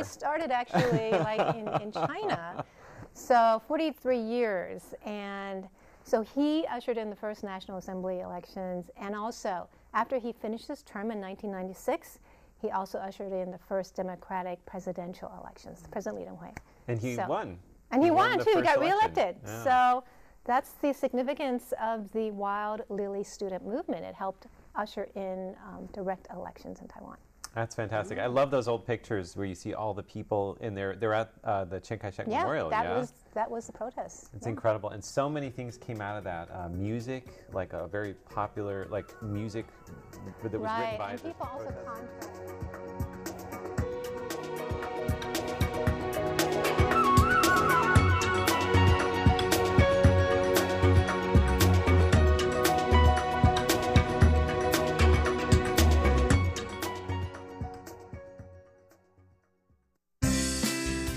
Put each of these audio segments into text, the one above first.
it started actually like in, in China. So 43 years. And so he ushered in the first National Assembly elections. And also, after he finished his term in 1996, he also ushered in the first democratic presidential elections, President Lee Li Denghui. And he So- won. And he, won, the too. He got reelected. Yeah. So that's the significance of the Wild Lily student movement. It helped usher in um, direct elections in Taiwan. That's fantastic. I love those old pictures where you see all the people in there. They're at uh, the Chiang Kai-shek Yeah, Memorial. that yeah, was that was the protest. it's Yeah. incredible, and so many things came out of that. Uh, music, like a very popular, like music that was right, written by and people also.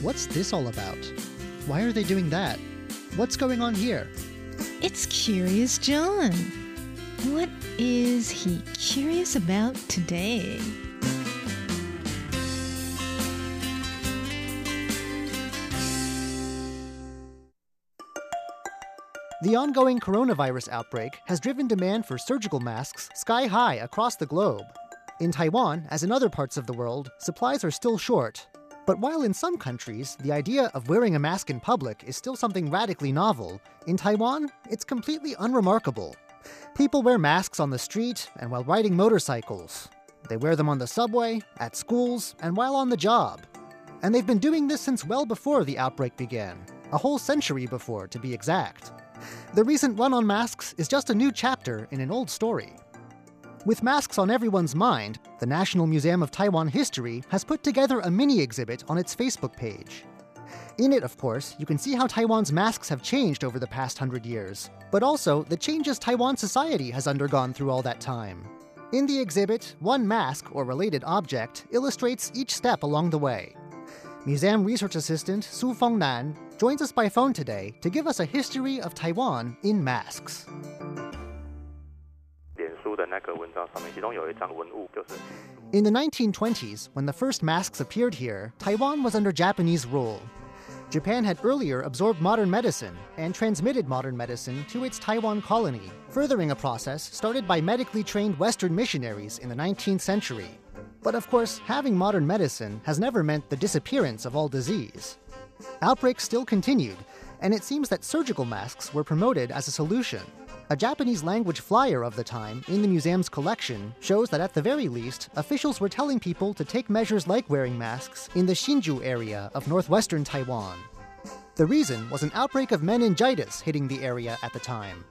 What's this all about? Why are they doing that? What's going on here? It's Curious John. What is he curious about today? The ongoing coronavirus outbreak has driven demand for surgical masks sky high across the globe. In Taiwan, as in other parts of the world, supplies are still short. But while in some countries, the idea of wearing a mask in public is still something radically novel, in Taiwan, it's completely unremarkable. People wear masks on the street and while riding motorcycles. They wear them on the subway, at schools, and while on the job. And they've been doing this since well before the outbreak began, a whole century before, to be exact. The recent run on masks is just a new chapter in an old story. With masks on everyone's mind, the National Museum of Taiwan History has put together a mini exhibit on its Facebook page. In it, of course, you can see how Taiwan's masks have changed over the past hundred years, but also the changes Taiwan society has undergone through all that time. In the exhibit, one mask or related object illustrates each step along the way. Museum Research Assistant Su Fengnan joins us by phone today to give us a history of Taiwan in masks. In the 1920s, when the first masks appeared here, Taiwan was under Japanese rule. Japan had earlier absorbed modern medicine and transmitted modern medicine to its Taiwan colony, furthering a process started by medically trained Western missionaries in the 19th century. But of course, having modern medicine has never meant the disappearance of all disease. Outbreaks still continued, and it seems that surgical masks were promoted as a solution. A Japanese language flyer of the time in the museum's collection shows that at the very least, officials were telling people to take measures like wearing masks in the Hsinchu area of northwestern Taiwan. The reason was an outbreak of meningitis hitting the area at the time.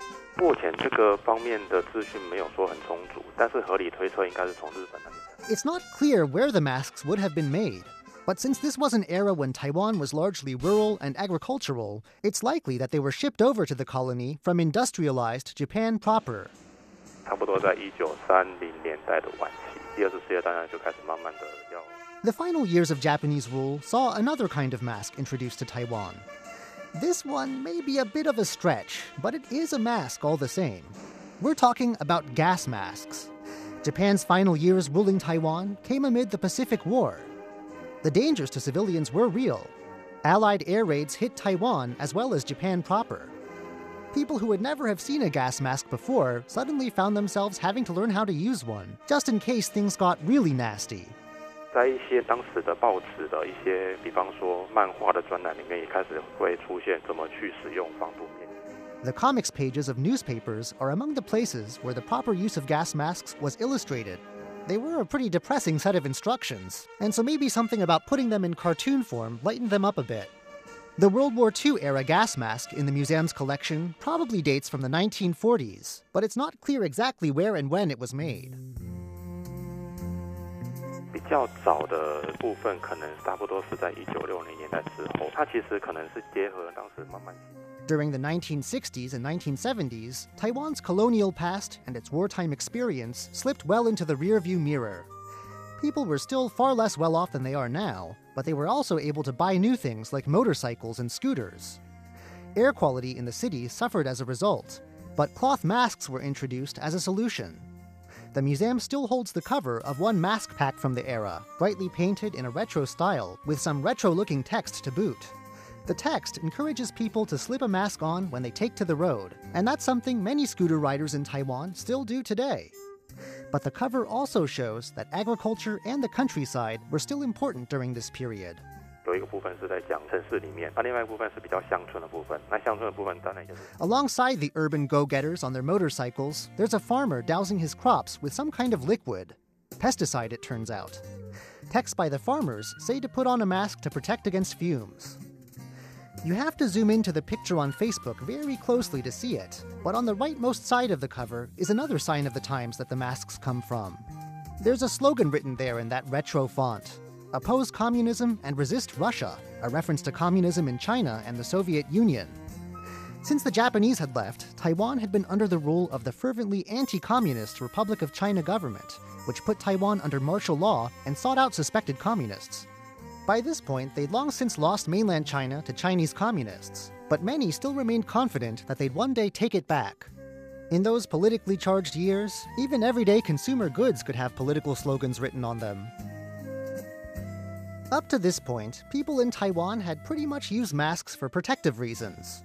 It's not clear where the masks would have been made. but since this was an era when Taiwan was largely rural and agricultural, it's likely that they were shipped over to the colony from industrialized Japan proper. 差不多在一九三零年代的晚期，第二次世界大战就开始慢慢的要 The final years of Japanese rule saw another kind of mask introduced to Taiwan. This one may be a bit of a stretch, but it is a mask all the same. We're talking about gas masks. Japan's final years ruling Taiwan came amid the Pacific War. The dangers to civilians were real. Allied air raids hit Taiwan as well as Japan proper. People who would never have seen a gas mask before suddenly found themselves having to learn how to use one, just in case things got really nasty. 在一些当时的报纸的一些，比方说漫画的专栏里面，也开始会出现怎么去使用防毒面具。 The comics pages of newspapers are among the places where the proper use of gas masks was illustrated. They were a pretty depressing set of instructions, and so maybe something about putting them in cartoon form lightened them up a bit. The World War II era gas mask in the museum's collection probably dates from the 1940s, but it's not clear exactly where and when it was made. 比较早的部分，可能差不多是在一九六零年代之后，它其实可能是结合当时慢慢起。 During the 1960s and 1970s, Taiwan's colonial past and its wartime experience slipped well into the rearview mirror. People were still far less well off than they are now, but they were also able to buy new things like motorcycles and scooters. Air quality in the city suffered as a result, but cloth masks were introduced as a solution. the museum still holds the cover of one mask pack from the era, brightly painted in a retro style with some retro looking text to boot. The text encourages people to slip a mask on when they take to the road, and that's something many scooter riders in Taiwan still do today. But the cover also shows that agriculture and the countryside were still important during this period. 有一个部分是在讲城市里面，那另外一部分是比较乡村的部分。那乡村的部分当然就是 Alongside the urban go getters on their motorcycles, there's a farmer dousing his crops with some kind of liquid. Pesticide, it turns out. Texts by the farmers say to put on a mask to protect against fumes. You have to zoom into the picture on Facebook very closely to see it, but on the rightmost side of the cover is another sign of the times that the masks come from. There's a slogan written there in that retro font Oppose communism and resist Russia, a reference to communism in China and the Soviet Union. Since the Japanese had left, Taiwan had been under the rule of the fervently anti communist Republic of China government, which put Taiwan under martial law and sought out suspected communists. By this point, they'd long since lost mainland China to Chinese communists, but many still remained confident that they'd one day take it back. In those politically charged years, even everyday consumer goods could have political slogans written on them. Up to this point, people in Taiwan had pretty much used masks for protective reasons.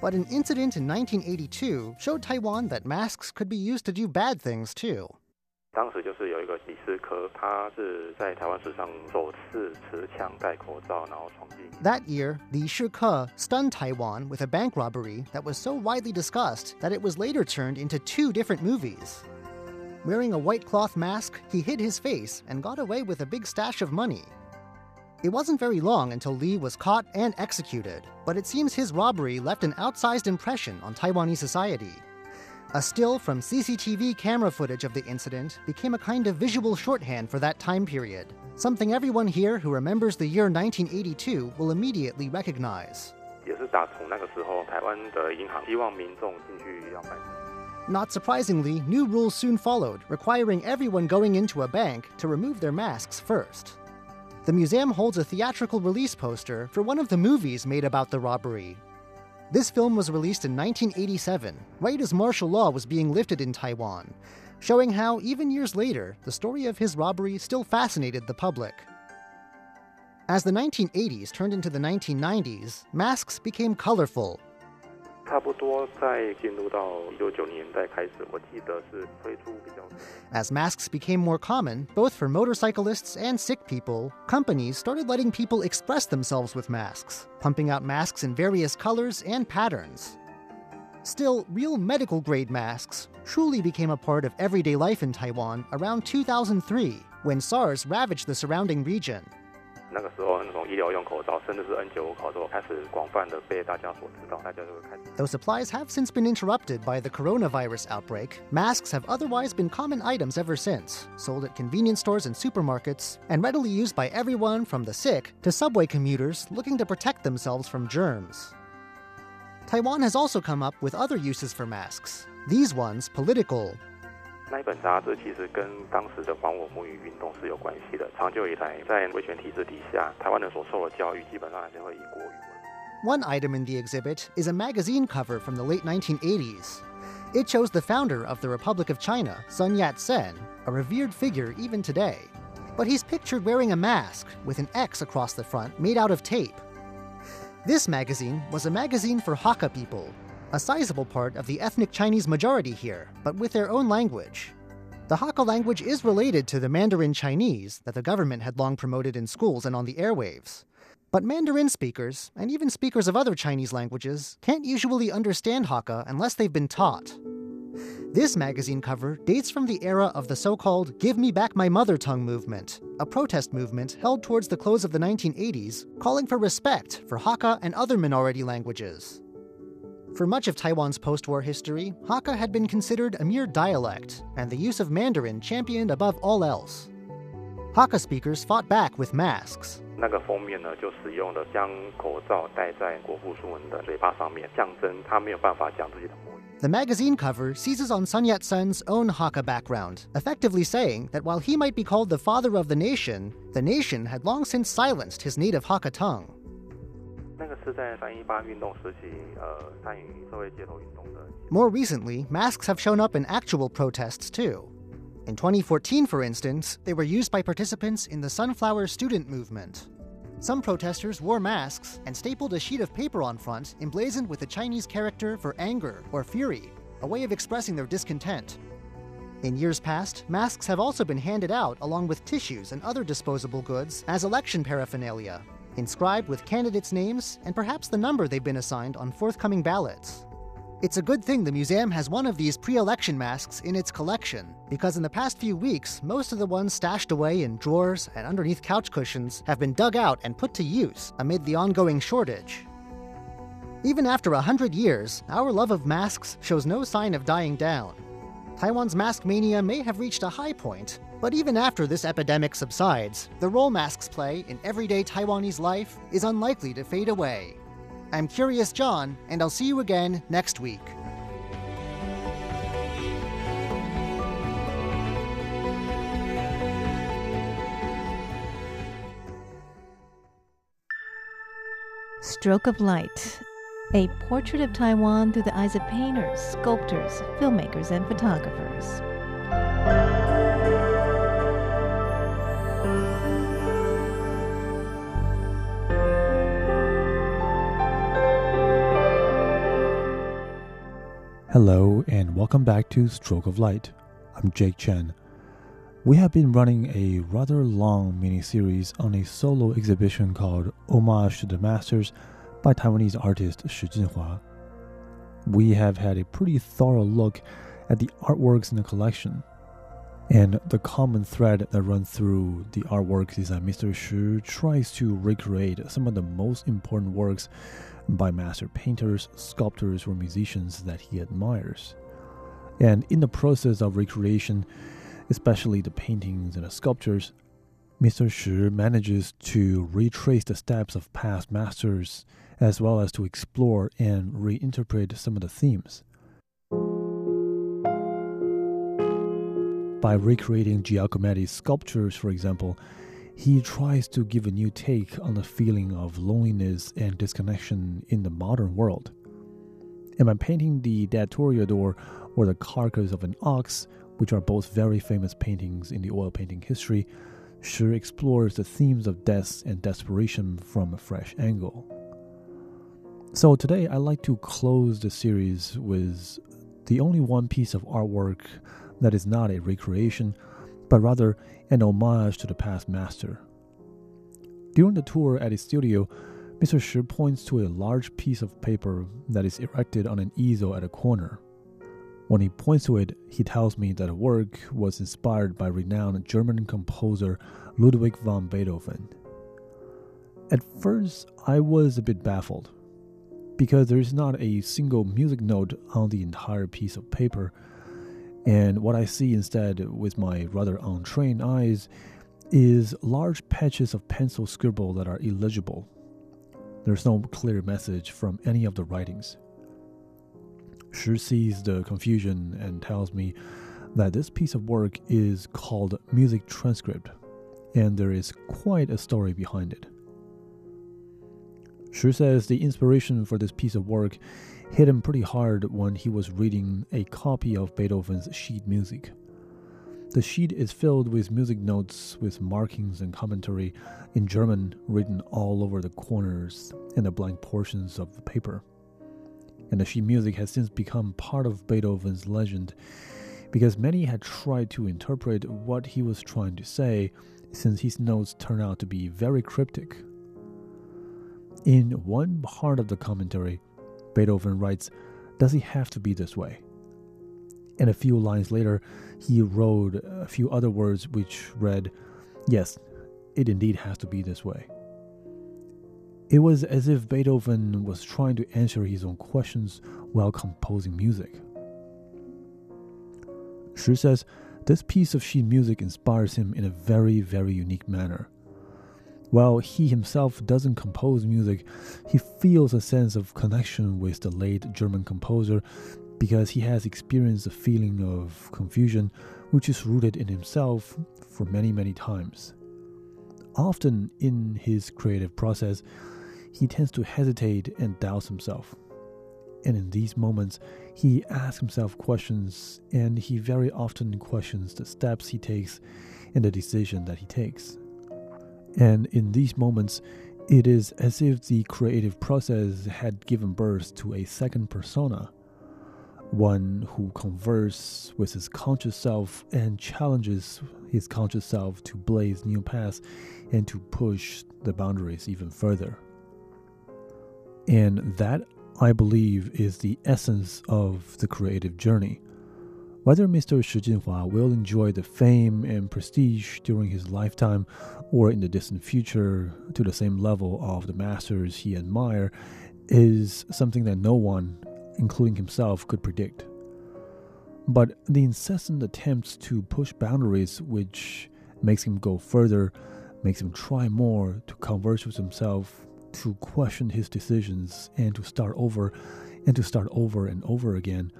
But an incident in 1982 showed Taiwan that masks could be used to do bad things too. 当时就是有一个李斯科，他是在台湾史上首次持枪戴口罩，然后闯进。 That year, Li Shike stunned Taiwan with a bank robbery that was so widely discussed that it was later turned into two different movies. Wearing a white cloth mask, he hid his face and got away with a big stash of money. It wasn't very long until Li was caught and executed, but it seems his robbery left an outsized impression on Taiwanese society. A still from CCTV camera footage of the incident became a kind of visual shorthand for that time period, something everyone here who remembers the year 1982 will immediately recognize. Not surprisingly, new rules soon followed, requiring everyone going into a bank to remove their masks first. The museum holds a theatrical release poster for one of the movies made about the robbery, this film was released in 1987, right as martial law was being lifted in Taiwan, showing how, even years later, the story of his robbery still fascinated the public. As the 1980s turned into the 1990s, masks became colorful, 差不多在进入到一九九零年代开始，我记得是推出比较。 As masks became more common, both for motorcyclists and sick people, companies started letting people express themselves with masks, pumping out masks in various colors and patterns. Still, real medical grade masks truly became a part of everyday life in Taiwan around 2003 when SARS ravaged the surrounding region. 那个时候，那种医疗用口罩，甚至是 N95 口罩，开始广泛的被大家所知道，大家就会开始。 Though supplies have since been interrupted by the coronavirus outbreak, masks have otherwise been common items ever since, sold at convenience stores and supermarkets, and readily used by everyone from the sick to subway commuters looking to protect themselves from germs. Taiwan has also come up with other uses for masks, these ones political. 那一本杂志其实跟当时的还我母语运动是有关系的。长久以来，在威权体制底下，台湾人所受的教育基本上还是会以国语为。 One item in the exhibit is a magazine cover from the late 1980s. It shows the founder of the Republic of China, Sun Yat sen, a revered figure even today. But he's pictured wearing a mask with an X across the front made out of tape. This magazine was a magazine for Hakka people, a sizable part of the ethnic Chinese majority here, but with their own language. The Hakka language is related to the Mandarin Chinese that the government had long promoted in schools and on the airwaves. But Mandarin speakers, and even speakers of other Chinese languages, can't usually understand Hakka unless they've been taught. This magazine cover dates from the era of the so called Give Me Back My Mother Tongue movement, a protest movement held towards the close of the 1980s calling for respect for Hakka and other minority languages. For much of Taiwan's post war history, Hakka had been considered a mere dialect, and the use of Mandarin championed above all else. Hakka speakers fought back with masks. The magazine cover seizes on Sun Yat sen's own Hakka background, effectively saying that while he might be called the father of the nation, the nation had long since silenced his native Hakka tongue. 那个是在三一八运动时期，呃，参与社会街头运动的。 More recently, masks have shown up in actual protests too. In 2014, for instance, they were used by participants in the Sunflower Student Movement. Some protesters wore masks and stapled a sheet of paper on front emblazoned with a Chinese character for anger or fury, a way of expressing their discontent. In years past, masks have also been handed out along with tissues and other disposable goods as election paraphernalia, inscribed with candidates' names and perhaps the number they've been assigned on forthcoming ballots. It's a good thing the museum has one of these pre election masks in its collection, because in the past few weeks, most of the ones stashed away in drawers and underneath couch cushions have been dug out and put to use amid the ongoing shortage. Even after a hundred years, our love of masks shows no sign of dying down. Taiwan's mask mania may have reached a high point, but even after this epidemic subsides, the role masks play in everyday Taiwanese life is unlikely to fade away. I'm Curious John, and I'll see you again next week. Stroke of Light, a portrait of Taiwan through the eyes of painters, sculptors, filmmakers, and photographers. Hello, and welcome back to Stroke of Light. I'm Jake Chen. We have been running a rather long mini series on a solo exhibition called Homage to the Masters by Taiwanese artist Shi Jinhua. We have had a pretty thorough look at the artworks in the collection. And the common thread that runs through the artworks is that Mr. Shi tries to recreate some of the most important works by master painters, sculptors, or musicians that he admires. And in the process of recreation, especially the paintings and the sculptures, Mr. Shi manages to retrace the steps of past masters as well as to explore and reinterpret some of the themes. By recreating Giacometti's sculptures, for example, he tries to give a new take on the feeling of loneliness and disconnection in the modern world. And by painting the Dead Toreador or the carcass of an ox, which are both very famous paintings in the oil painting history, Shi explores the themes of death and desperation from a fresh angle. So today I'd like to close the series with the only one piece of artwork that is not a recreation, but rather an homage to the past master. During the tour at his studio, Mr. Shi points to a large piece of paper that is erected on an easel at a corner. When he points to it, he tells me that the work was inspired by renowned German composer Ludwig van Beethoven. At first, I was a bit baffled because there is not a single music note on the entire piece of paper and what I see instead with my rather untrained eyes is large patches of pencil scribble that are illegible. There's no clear message from any of the writings. Shi sees the confusion and tells me that this piece of work is called music transcript, and there is quite a story behind it. Shi says the inspiration for this piece of work hit him pretty hard when he was reading a copy of Beethoven's sheet music. The sheet is filled with music notes with markings and commentary in German written all over the corners and the blank portions of the paper. And the sheet music has since become part of Beethoven's legend because many had tried to interpret what he was trying to say since his notes turn out to be very cryptic. In one part of the commentary, Beethoven writes, Does he have to be this way? And a few lines later, he wrote a few other words which read, Yes, it indeed has to be this way. It was as if Beethoven was trying to answer his own questions while composing music. Shi says this piece of sheet music inspires him in a very, very unique manner. While he himself doesn't compose music, he feels a sense of connection with the late German composer because he has experienced a feeling of confusion which is rooted in himself for many, many times. Often in his creative process, he tends to hesitate and doubt himself. And in these moments, he asks himself questions, and he very often questions the steps he takes and the decision that he takes. And in these moments, it is as if the creative process had given birth to a second persona, one who converses with his conscious self and challenges his conscious self to blaze new paths and to push the boundaries even further. And that, I believe, is the essence of the creative journey. Whether Mr. Shi Jinhua will enjoy the fame and prestige during his lifetime or in the distant future to the same level of the masters he admired is something that no one, including himself, could predict. But the incessant attempts to push boundaries, which makes him go further, makes him try more to converse with himself, to question his decisions, and to start over and to start over and over again,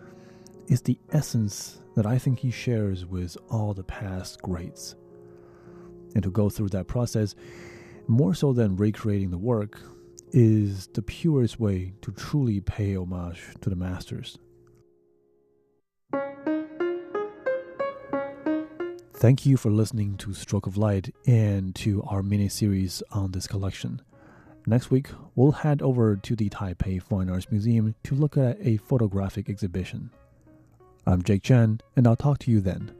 is the essence that I think he shares with all the past greats. And to go through that process, more so than recreating the work, is the purest way to truly pay homage to the masters. Thank you for listening to Stroke of Light and to our mini series on this collection. Next week, we'll head over to the Taipei Fine Arts Museum to look at a photographic exhibition. I'm Jake Chen, and I'll talk to you then.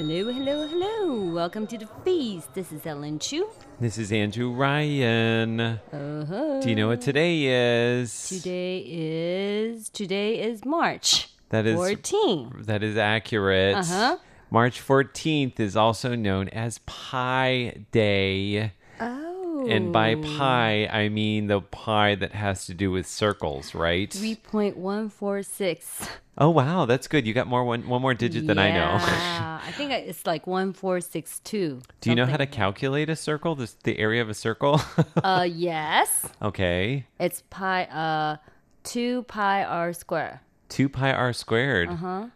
？Hello, hello, hello. Welcome to the feast. This is Ellen Chu. This is Andrew Ryan. Uh-huh. Do you know what today is? Today is today is March That is 14. that is accurate. Uh-huh. March 14th is also known as Pi Day. Oh. And by pi, I mean the pi that has to do with circles, right? 3.146. Oh wow, that's good. You got more one one more digit than I know. Yeah, I think it's like 1462. Do you know how to calculate a circle? This, the area of a circle? Uh, yes. okay. It's pi, uh, 2 pi r squared. 2 pi r squared. Uh-huh.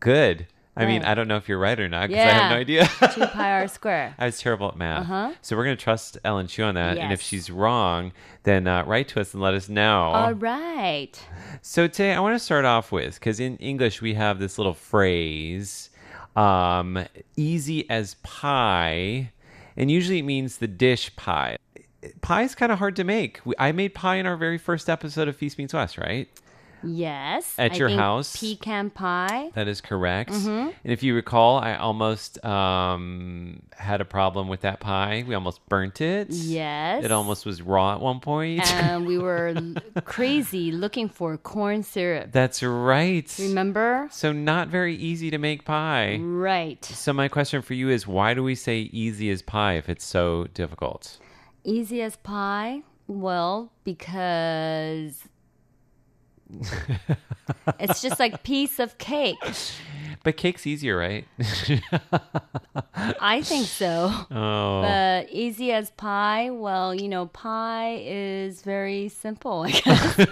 Good. I mean, I don't know if you're right or not because I have no Yeah. idea. 2 pi r square. I was terrible at math. Uh-huh. So we're going to trust Ellen Chu on that. And if she's wrong, then uh, write to us and let us know. All right. So today I want to start off with because in English we have this little phrase, um, easy as pie, and usually it means the dish pie. Pie is kind of hard to make. We, I made pie in our very first episode of Feast Meets West, right? Yes. At I your house? Pecan pie. That is correct. Mm-hmm. And if you recall, I almost um, had a problem with that pie. We almost burnt it. Yes. It almost was raw at one point. And we were crazy looking for corn syrup. That's right. Remember? So not very easy to make pie. Right. So my question for you is why do we say easy as pie if it's so difficult? Easy as pie? Well, because it's just like piece of cake. But cake's easier, right? I think so. oh. But easy as pie, well, you know, pie is very simple, I guess.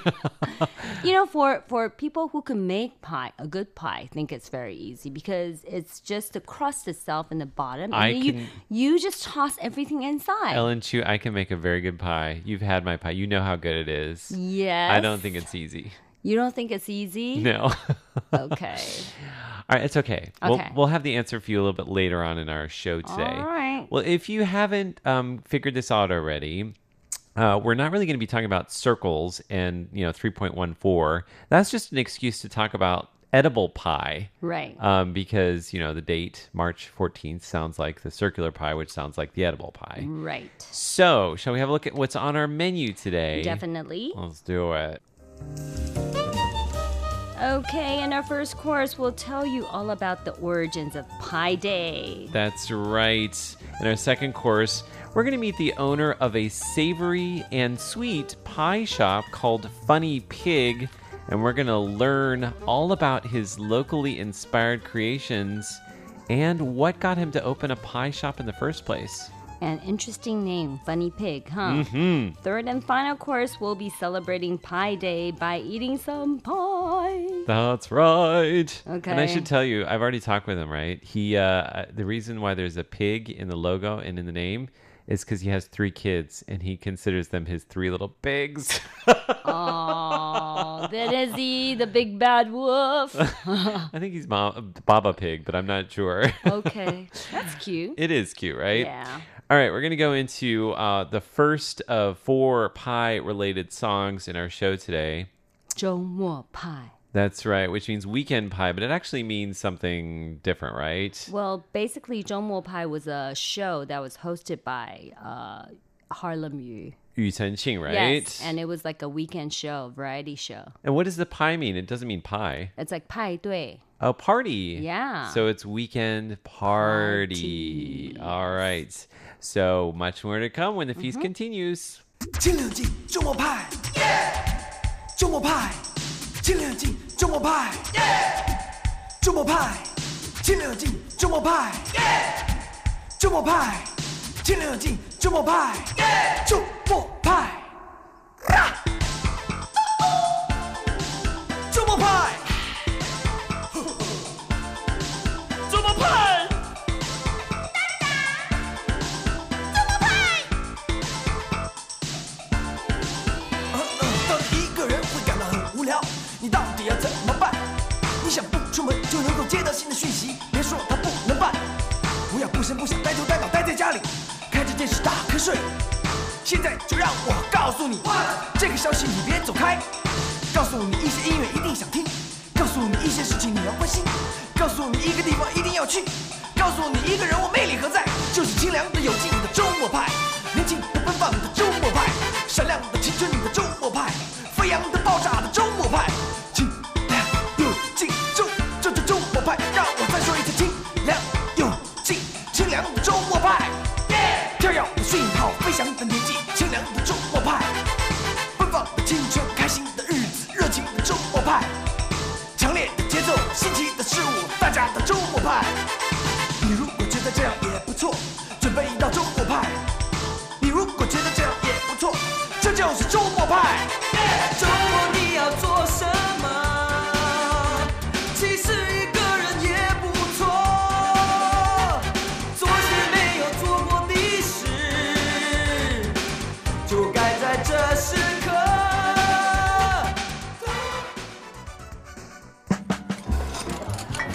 you know, for for people who can make pie, a good pie, I think it's very easy because it's just the crust itself in the bottom, and I you can- you just toss everything inside. Ellen Chu, I can make a very good pie. You've had my pie. You know how good it is. yes. I don't think it's easy. You don't think it's easy? No. Okay. All right, it's okay. We'll, Okay. we'll have the answer for you a little bit later on in our show today. All right. Well, if you haven't um, figured this out already, uh, we're not really going to be talking about circles and you know 3.14. That's just an excuse to talk about edible pie. Right. Um, because you know the date March 14th sounds like the circular pie, which sounds like the edible pie. Right. So, shall we have a look at what's on our menu today? Definitely. Let's do it. Okay, in our first course, we'll tell you all about the origins of Pi Day. That's right. In our second course, we're going to meet the owner of a savory and sweet pie shop called Funny Pig, and we're going to learn all about his locally inspired creations and what got him to open a pie shop in the first place. An interesting name, Funny Pig, huh? Mhm. Third and final course, we'll be celebrating Pi Day by eating some pie. That's right. Okay. And I should tell you, I've already talked with him, right? He uh the reason why there's a pig in the logo and in the name is cuz he has 3 kids and he considers them his three little pigs. Oh, that is he, the big bad wolf. I think he's Mom, Baba Pig, but I'm not sure. okay, that's cute. it is cute, right? Yeah. All right, we're going to go into uh, the first of four pie related songs in our show today. 周末 pie. That's right, which means weekend pie, but it actually means something different, right? Well, basically, 周末 pie was a show that was hosted by uh, Harlem Yu. Yu Chen Qing, right? Yes, and it was like a weekend show, variety show. And what does the pie mean? It doesn't mean pie. It's like 派对. Oh, party. Yeah. So it's weekend party. All right. So much more to come when the feast continues. 清凉镜周末派，周末派，清凉镜周末派，周末派，清凉镜周末派，周末派，清凉镜周末派，周 诉你，这个消息你别走开。告诉你一些音乐一定想听，告诉你一些事情你要关心，告诉你一个地方一定要去，告诉你一个人我魅力何在，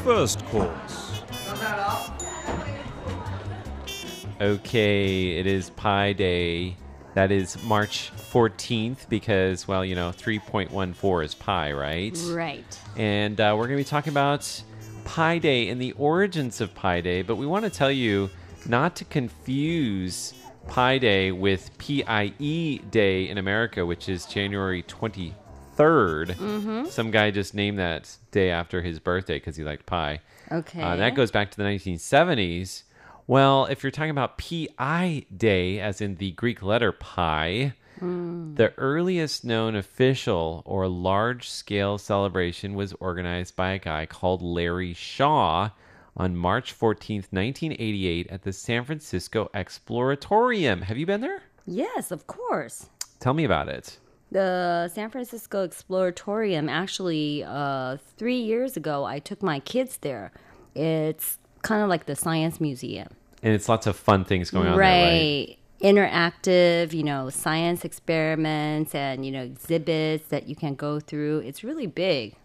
First course. Okay, it is Pi Day. That is March 14th because, well, you know, 3.14 is pi, right? Right. And uh, we're going to be talking about Pi Day and the origins of Pi Day, but we want to tell you not to confuse Pi Day with PIE Day in America, which is January 23rd. Mhm. Some guy just named that day after his birthday because he liked pie. Okay. Uh, that goes back to the 1970s. Well, if you're talking about PI Day, as in the Greek letter pi, Mm. the earliest known official or large scale celebration was organized by a guy called Larry Shaw on March 14th, 1988, at the San Francisco Exploratorium. Have you been there? Yes, of course. Tell me about it. The San Francisco Exploratorium, actually, uh, three years ago, I took my kids there. It's kind of like the science museum. And it's lots of fun things going on there, right? interactive, you know, science experiments and, you know, exhibits that you can go through. It's really big.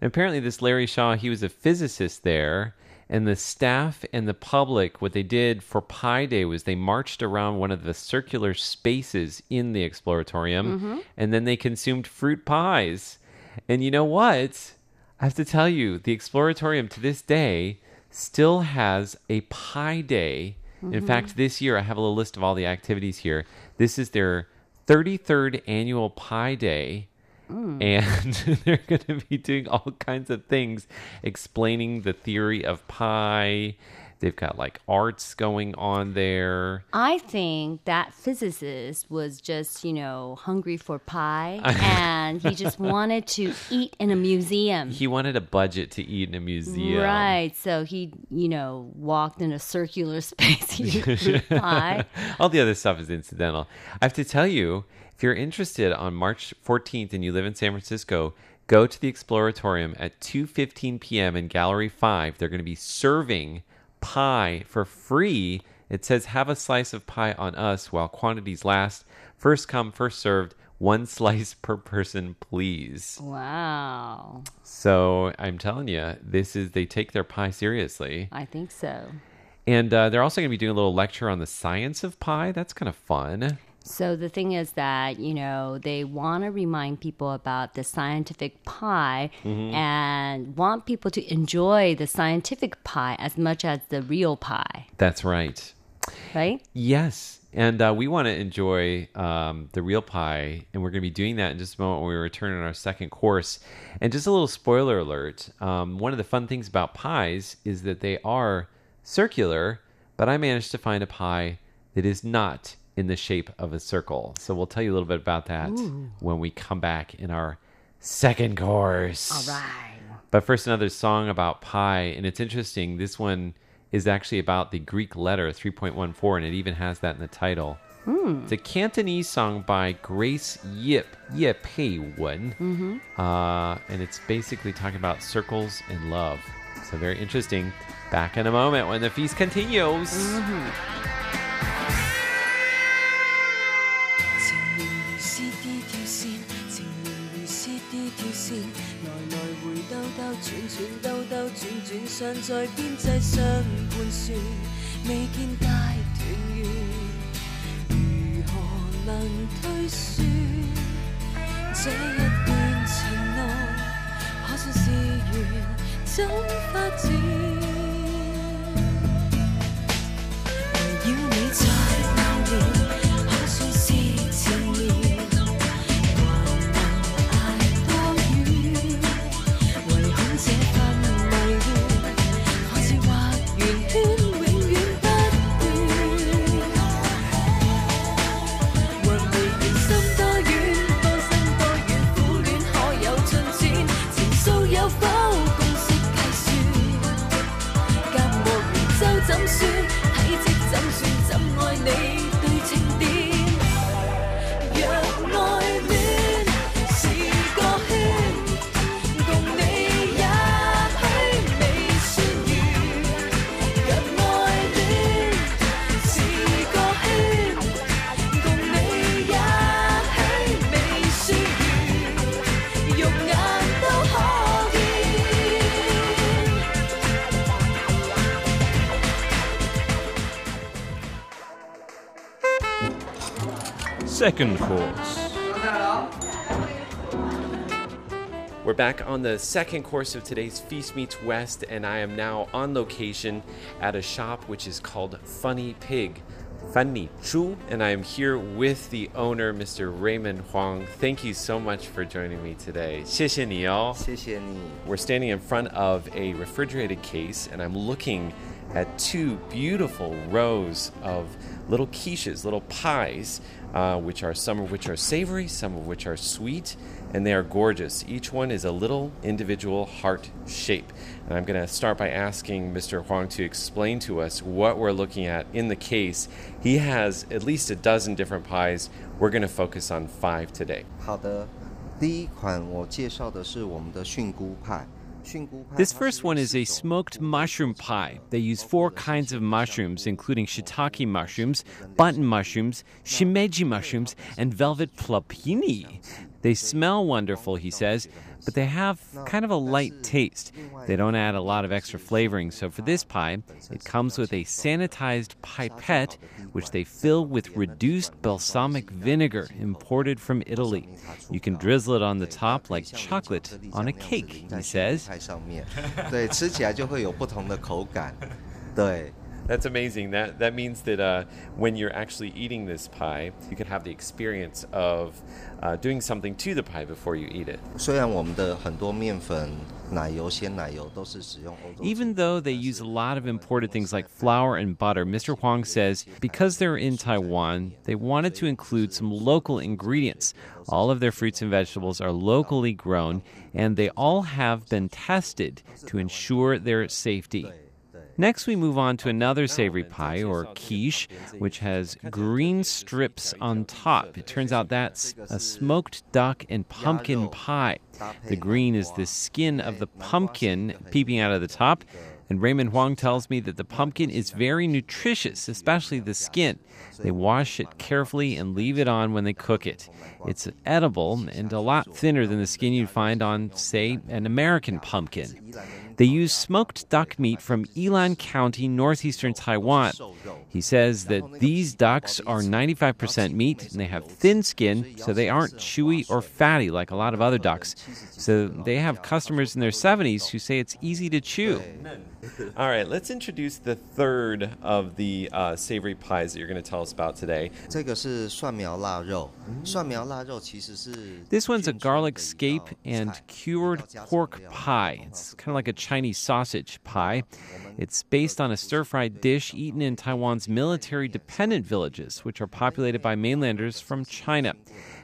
And apparently, this Larry Shaw, he was a physicist there. And the staff and the public, what they did for Pi Day was they marched around one of the circular spaces in the exploratorium Mm-hmm. and then they consumed fruit pies. And you know what? I have to tell you, the exploratorium to this day still has a Pi Day. In Mhm. fact, this year I have a little list of all the activities here. This is their 33rd annual Pi Day. Mm. And they're going to be doing all kinds of things, explaining the theory of pi. They've got like arts going on there. I think that physicist was just, you know, hungry for pie and he just wanted to eat in a museum. He wanted a budget to eat in a museum. Right. So he, you know, walked in a circular space fruit pie. All the other stuff is incidental. I have to tell you, if you're interested on March 14th and you live in San Francisco, go to the Exploratorium at 2:15 p.m. in Gallery 5. They're going to be serving pie for free. It says have a slice of pie on us while quantities last. First come, first served. One slice per person, please. Wow. So I'm telling you, this is they take their pie seriously. I think so. And uh, they're also going to be doing a little lecture on the science of pie. That's kind of fun. So the thing is that, you know, they want to remind people about the scientific pie Mhm. and want people to enjoy the scientific pie as much as the real pie, That's right. right? Yes. And uh, we want to enjoy um, the real pie, and we're going to be doing that in just a moment when we return on our second course. And just a little spoiler alert um, one of the fun things about pies is that they are circular, but I managed to find a pie that is not in the shape of a circle. So we'll tell you a little bit about that Ooh. when we come back in our second course. All right. But first, another song about pi. And it's interesting. This one is actually about the Greek letter 3.14, and it even has that in the title. Hmm. It's a Cantonese song by Grace Yip, Ye Pei Wen. Mhm. Uh, and it's basically talking about circles and love. So, very interesting. Back in a moment when the feast continues. Mm-hmm. 兜轉轉兜兜轉轉，尚在邊際上盤旋，未見大團圓，如何能推算這一段情路？可算是緣，怎發展？圍繞你在 Second course. We're back on the second course of today's Feast Meets West, and I am now on location at a shop which is called Funny Pig. Funny Chu, and I am here with the owner, Mr. Raymond Huang. Thank you so much for joining me today. 谢谢你哦。谢谢你。 We're standing in front of a refrigerated case, and I'm looking at two beautiful rows of little quiches, little pies, uh, which are some of which are savory, some of which are sweet, and they are gorgeous. Each one is a little individual heart shape. And I'm going to start by asking Mr. Huang to explain to us what we're looking at in the case. He has at least a dozen different pies. We're going to focus on five today. 好的，第一款我介绍的是我们的菌菇派， This first one is a smoked mushroom pie. They use four kinds of mushrooms, including shiitake mushrooms, button mushrooms, shimeji mushrooms, and velvet pioppini. They smell wonderful, he says, but they have kind of a light taste. They don't add a lot of extra flavoring, so for this pie, it comes with a sanitized pipette, which they fill with reduced balsamic vinegar imported from Italy. You can drizzle it on the top like chocolate on a cake, he says. 上面，对，吃起来就会有不同的口感，对。 that's amazing. That that means that uh, when you're actually eating this pie, you can have the experience of uh, doing something to the pie before you eat it. Even though they use a lot of imported things like flour and butter, Mr. Huang says because they're in Taiwan, they wanted to include some local ingredients. All of their fruits and vegetables are locally grown, and they all have been tested to ensure their safety. Next, we move on to another savory pie, or quiche, which has green strips on top. It turns out that's a smoked duck and pumpkin pie. The green is the skin of the pumpkin peeping out of the top. And Raymond Huang tells me that the pumpkin is very nutritious, especially the skin. They wash it carefully and leave it on when they cook it. It's edible and a lot thinner than the skin you'd find on, say, an American pumpkin. They use smoked duck meat from Yilan County, northeastern Taiwan. He says that these ducks are 95% meat and they have thin skin, so they aren't chewy or fatty like a lot of other ducks. So they have customers in their 70s who say it's easy to chew. All right, let's introduce the third of the uh, savory pies that you're going to tell us about today. This one's a garlic scape and cured pork pie. It's kind of like a Chinese sausage pie. It's based on a stir fried dish eaten in Taiwan's military dependent villages, which are populated by mainlanders from China.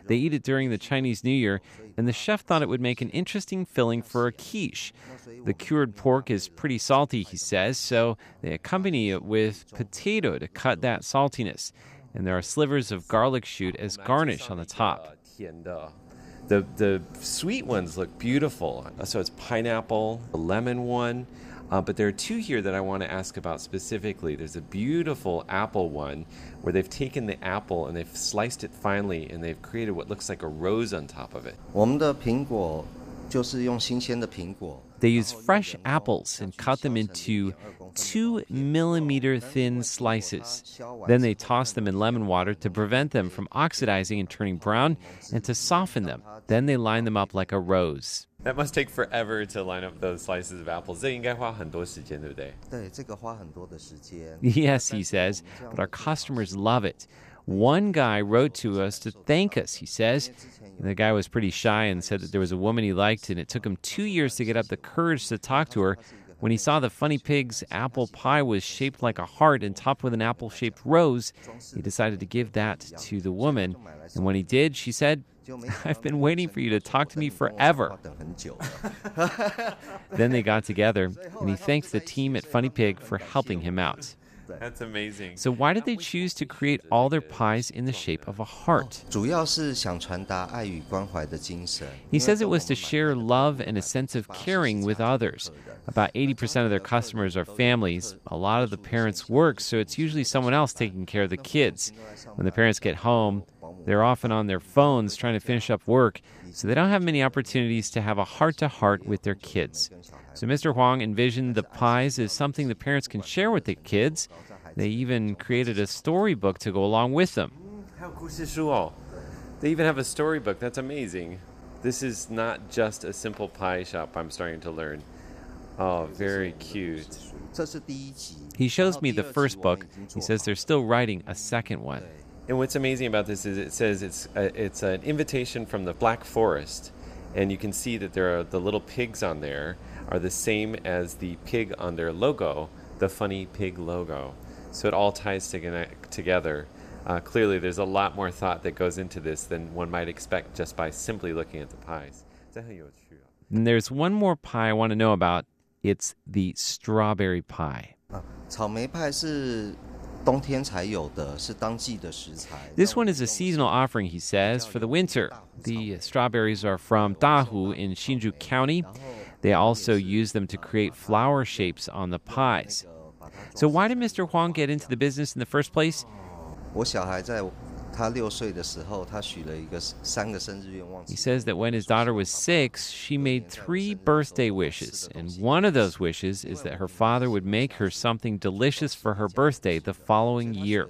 They eat it during the Chinese New Year and the chef thought it would make an interesting filling for a quiche. The cured pork is pretty salty, he says, so they accompany it with potato to cut that saltiness. And there are slivers of garlic shoot as garnish on the top. The the sweet ones look beautiful. So it's pineapple, a lemon one, uh, but there are two here that I want to ask about specifically. There's a beautiful apple one where they've taken the apple and they've sliced it finely and they've created what looks like a rose on top of it. 我们的苹果就是用新鲜的苹果， They use fresh apples and cut them into two millimeter thin slices. Then they toss them in lemon water to prevent them from oxidizing and turning brown and to soften them. Then they line them up like a rose. That must take forever to line up those slices of apples. 这应该花很多时间，对不对？对，这个花很多的时间。 Yes, he says, but our customers love it. One guy wrote to us to thank us, he says. The guy was pretty shy and said that there was a woman he liked, and it took him two years to get up the courage to talk to her. When he saw the funny pig's apple pie was shaped like a heart and topped with an apple shaped rose, he decided to give that to the woman. And when he did, she said, I've been waiting for you to talk to me forever. then they got together, and he thanks the team at Funny Pig for helping him out. That's amazing. So, why did they choose to create all their pies in the shape of a heart? He says it was to share love and a sense of caring with others about 80% of their customers are families. A lot of the parents work, so it's usually someone else taking care of the kids. When the parents get home, they're often on their phones trying to finish up work, so they don't have many opportunities to have a heart to heart with their kids. So Mr. Huang envisioned the pies as something the parents can share with the kids. They even created a storybook to go along with them. How cool is They even have a storybook. That's amazing. This is not just a simple pie shop, I'm starting to learn. Oh, very cute. He shows me the first book. He says they're still writing a second one. And what's amazing about this is it says it's a, it's an invitation from the Black Forest, and you can see that there are the little pigs on there are the same as the pig on their logo, the funny pig logo. So it all ties together. Uh, clearly, there's a lot more thought that goes into this than one might expect just by simply looking at the pies. And there's one more pie I want to know about. It's the strawberry pie. This one is a seasonal offering, he says, for the winter. The uh, strawberries are from Dahu in Hsinchu County. They also use them to create flower shapes on the pies. So, why did Mr. Huang get into the business in the first place? Oh, he says that when his daughter was six, she made three birthday wishes, and one of those wishes is that her father would make her something delicious for her birthday the following year.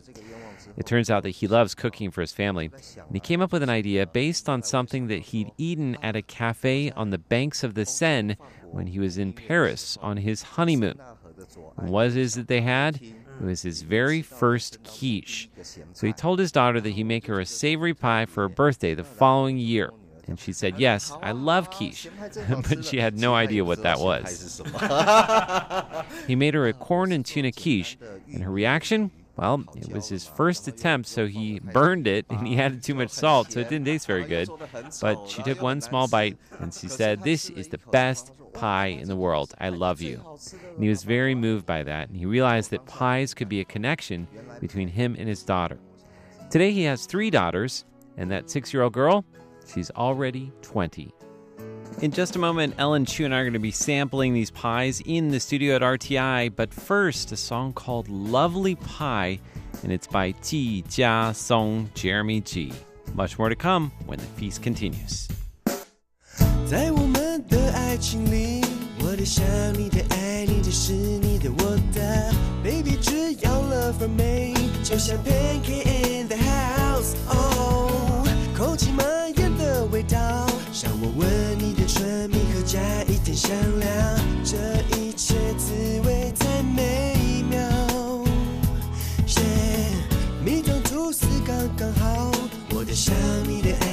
It turns out that he loves cooking for his family, and he came up with an idea based on something that he'd eaten at a cafe on the banks of the Seine when he was in Paris on his honeymoon. What is it they had? It was his very first quiche. So he told his daughter that he'd make her a savory pie for her birthday the following year. And she said, Yes, I love quiche. but she had no idea what that was. he made her a corn and tuna quiche, and her reaction? Well, it was his first attempt, so he burned it and he added too much salt, so it didn't taste very good. But she took one small bite and she said, This is the best pie in the world. I love you. And he was very moved by that, and he realized that pies could be a connection between him and his daughter. Today he has three daughters, and that six year old girl, she's already 20. In just a moment, Ellen Chu and I are going to be sampling these pies in the studio at RTI. But first, a song called Lovely Pie, and it's by Ji Jia Song Jeremy G. Much more to come when the feast continues. 在我们的爱情里，我的想你的爱你的是你的我的，baby 只要 love from me，就像 pancake in the house，哦，空气蔓延的味道，像我吻你的唇蜜和加一点香料，这一切滋味太美妙。Yeah，蜜糖吐司刚刚好，我的想你的爱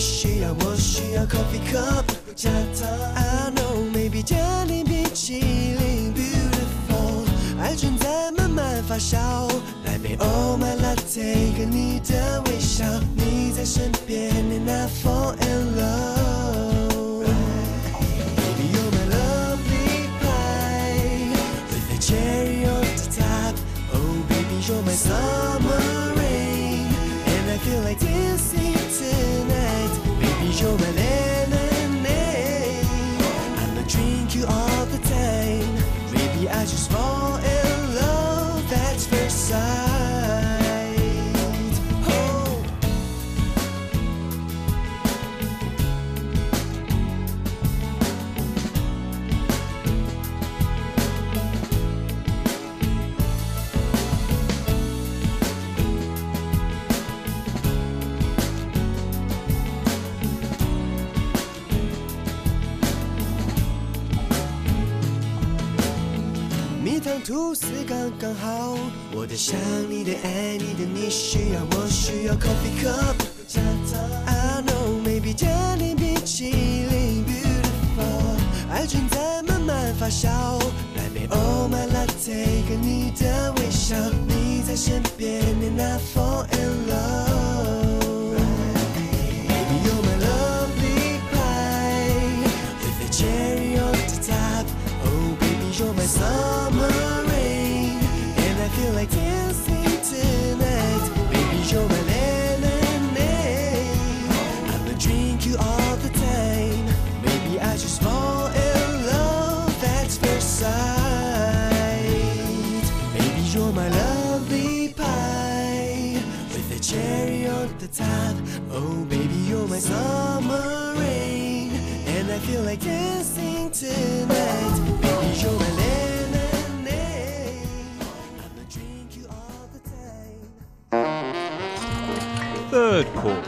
你的你需要我需要 coffee cup 加糖，I know maybe 加点冰淇淋 beautiful，爱正在慢慢发酵，来杯 Oh my latte 跟你的微笑，你在身边，and I fall in love。Baby, you're my lovely pie with a cherry on the top. Oh, baby, you're my summer rain, and I feel like dancing tonight. Baby, you're 蜜糖吐司刚刚好。我的想你的爱你的你需要我需要 coffee cup。I know maybe 加点冰淇淋 beautiful，爱正在慢慢发酵，来杯 Oh my latte 跟你的微笑，你在身边，and I fall in love。Baby, top. Oh, baby, you're my summer rain, and I feel like dancing tonight. Baby, you're my lemonade. I'ma drink you all the time. Third course.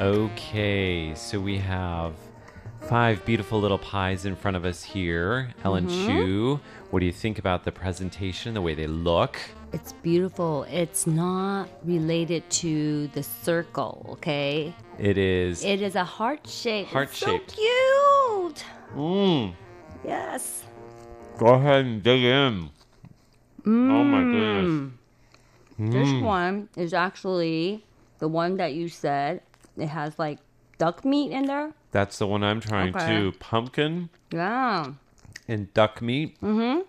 Okay, so we have five beautiful little pies in front of us here. Ellen Mhm. Chu, what do you think about the presentation, the way they look? It's beautiful. It's not related to the circle, okay? It is. It is a heart shape. Heart-shaped. So cute. Mm. Yes. Go ahead and dig in. Oh my goodness. This Mm. one is actually the one that you said. It has like duck meat in there. That's the one I'm trying Okay. to. Pumpkin Yeah. And duck meat Mm-hmm.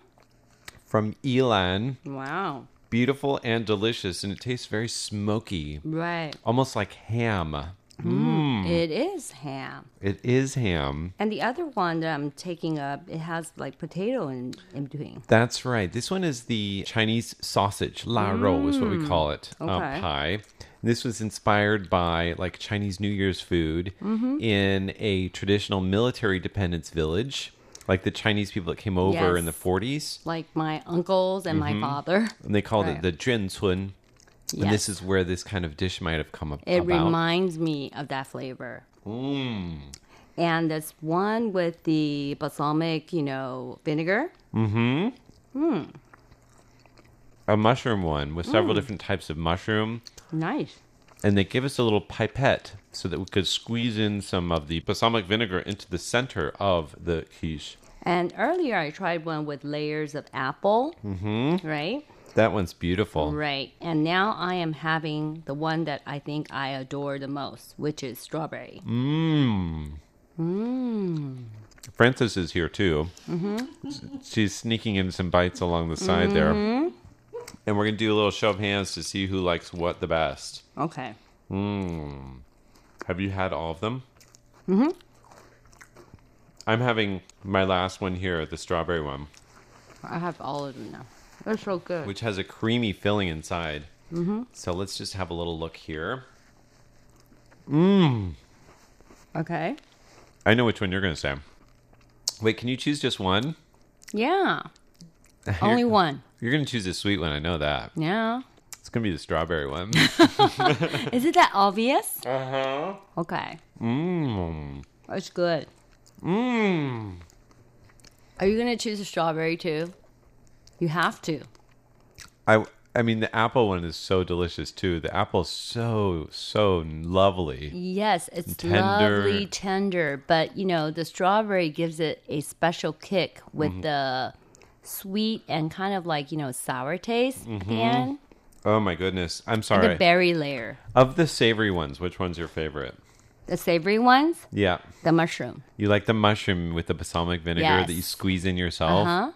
from Yilan. Wow. Beautiful and delicious, and it tastes very smoky. Right. Almost like ham. Mm. It is ham. It is ham. And the other one that I'm taking up, it has like potato in, in between. That's right. This one is the Chinese sausage, la rou is what we Mm. call it, uh, pie. This was inspired by like Chinese New Year's food Mhm. in a traditional military dependence village, like the Chinese people that came over in the 40s. Like my uncles and my Mhm. father. And they called Right. it the Juncun. And this is where this kind of dish might have come up. It about. reminds me of that flavor. Mm. And this one with the balsamic, you know, vinegar. Mm-hmm. Hmm, A mushroom one with several Mm. different types of mushroom. nice. And they give us a little pipette so that we could squeeze in some of the balsamic vinegar into the center of the quiche. And earlier I tried one with layers of apple, Mm-hmm. right? That one's beautiful. Right. And now I am having the one that I think I adore the most, which is strawberry. Mmm. Mmm. Frances is here too. Mm-hmm. She's sneaking in some bites along the side there. And we're going to do a little show of hands to see who likes what the best. Okay. Mmm. Have you had all of them? Mm-hmm. I'm having my last one here, the strawberry one, I have all of them now. They're so good. which has a creamy filling inside. Mhm. So let's just have a little look here. Mmm. Okay. I know which one you're going to say. Wait, can you choose just one? Yeah. Only one. You're going to choose the sweet one. I know that. Yeah. It's going to be the strawberry one. Is it that obvious? Uh huh. Okay. Mmm. It's good. Mmm. Are you going to choose a strawberry too? You have to. I I mean the apple one is so delicious too. The apple's so so lovely. Yes, it's Tender. lovely, tender, but you know, the strawberry gives it a special kick with Mhm. the sweet and kind of like, you know, sour taste at the end. Oh my goodness. I'm And sorry. the berry layer. Of the savory ones, which one's your favorite? The savory ones, Yeah. the mushroom. You like the mushroom with the balsamic vinegar Yes. that you squeeze in yourself? Uh-huh.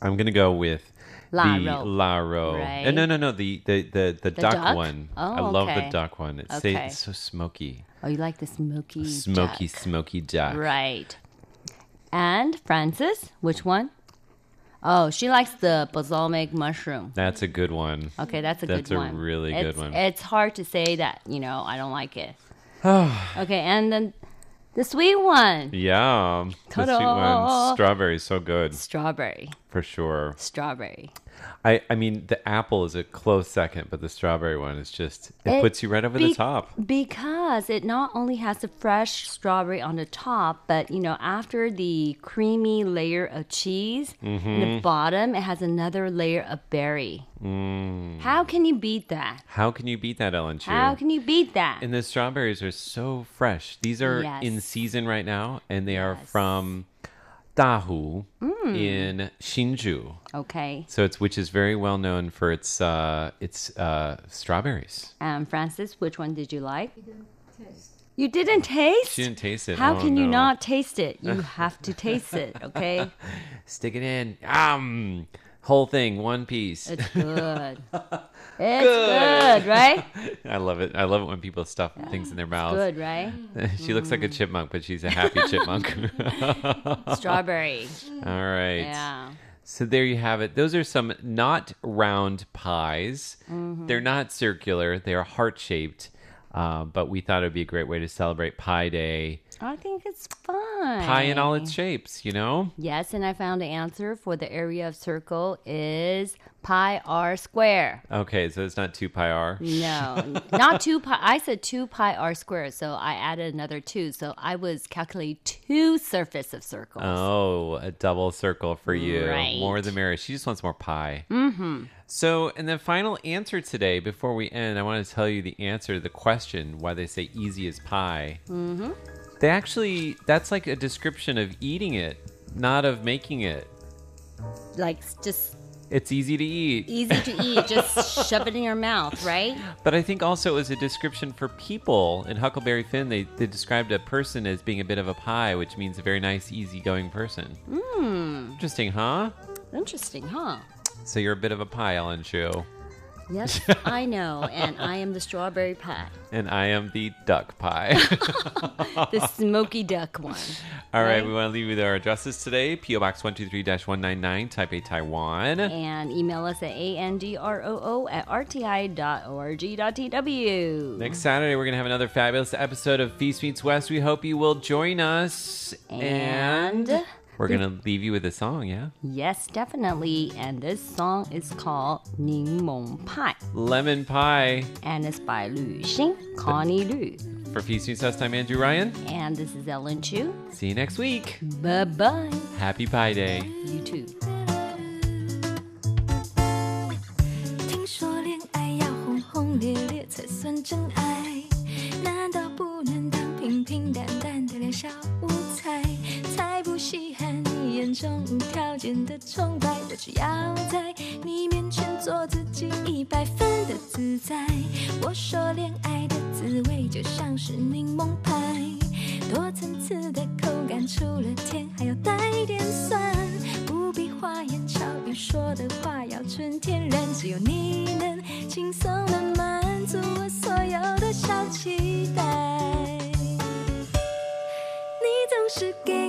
I'm gonna go with La the roe. laro. Right. Uh, no, no, no. The the the, the, The duck, duck? one. Oh, I love the duck one. It's, Okay. it's so smoky, Oh, you like the smoky smoky, duck. smoky duck. Right. And Francis, which one? Oh, she likes the balsamic mushroom. That's a good one. Okay, that's a That's good a one. That's a really it's, good one. It's hard to say that, you know, I don't like it. okay, and then the sweet one. Yeah, the sweet one. Strawberry, so good. Strawberry. For sure. Strawberry. I, I mean, the apple is a close second, but the strawberry one is just, it, It puts you right over be- the top. Because it not only has the fresh strawberry on the top, but you know, after the creamy layer of cheese, in the Mhm. bottom it has another layer of berry. Mm. How can you beat that? How can you beat that, Ellen Chu? How can you beat that? And the strawberries are so fresh. These are Yes. in season right now, and they are from Dahu Mm. in Hsinchu. Okay. So it's which is very well known for its uh, its uh, strawberries. Um, Francis, which one did you like? You didn't taste? She didn't taste it. How Oh, can you not taste it? You have to taste it, okay? Stick it in. Um, whole thing, one piece. It's good. It's good, right? I love it. I love it when people stuff things in their mouths. good, right? she looks like a chipmunk, but she's a happy chipmunk. Strawberry. All right. Yeah. So there you have it. Those are some not round pies. Mhm. They're not circular. They are heart shaped. Uh, but we thought it would be a great way to celebrate Pie Day. I think it's fun. Pie in all its shapes, you know? Yes, and I found the answer for the area of circle is pi r square. Okay, so it's not 2 pi r. No, not two pi. I said two pi r squared, so I added another two. So I was calculating two surface of circles. Oh, a double circle for you. Right. More the merrier. She just wants more pie. Mm-hmm. So, and the final answer today, before we end, I want to tell you the answer to the question why they say easy as pie. Mm-hmm. They actually, that's like a description of eating it, not of making it. Like just It's easy to eat. easy to eat. just shove it in your mouth, right? But I think also it was a description for people in Huckleberry Finn, they, they described a person as being a bit of a pie, which means a very nice, easygoing person. Hmm. Interesting, huh? Interesting, huh? So you're a bit of a pie, Ellen Chu. Yes, I know, and I am the strawberry pie, And I am the duck pie. the smoky duck one. All right, Right. we want to leave you with our addresses today. P.O. Box 123 199, Taipei, Taiwan. And email us at andrew at rti.org.tw. Next Saturday, we're going to have another fabulous episode of Feast Meets West. We hope you will join us. And- we're going to leave you with a song, yeah? Yes, definitely. And this song is called 柠檬派 Lemon Pie. and it's by Lu Xing, Connie Lu. For Feast Meets West, I'm Andrew Ryan. And this is Ellen Chu. See you next week. Bye bye. Happy Pie Day. You too. 种无条件的崇拜，我只要在你面前做自己一百分的自在。我说恋爱的滋味就像是柠檬派，多层次的口感，除了甜还要带点酸，不必花言巧语，说的话要纯天然，只有你能轻松的满足我所有的小期待。你总是给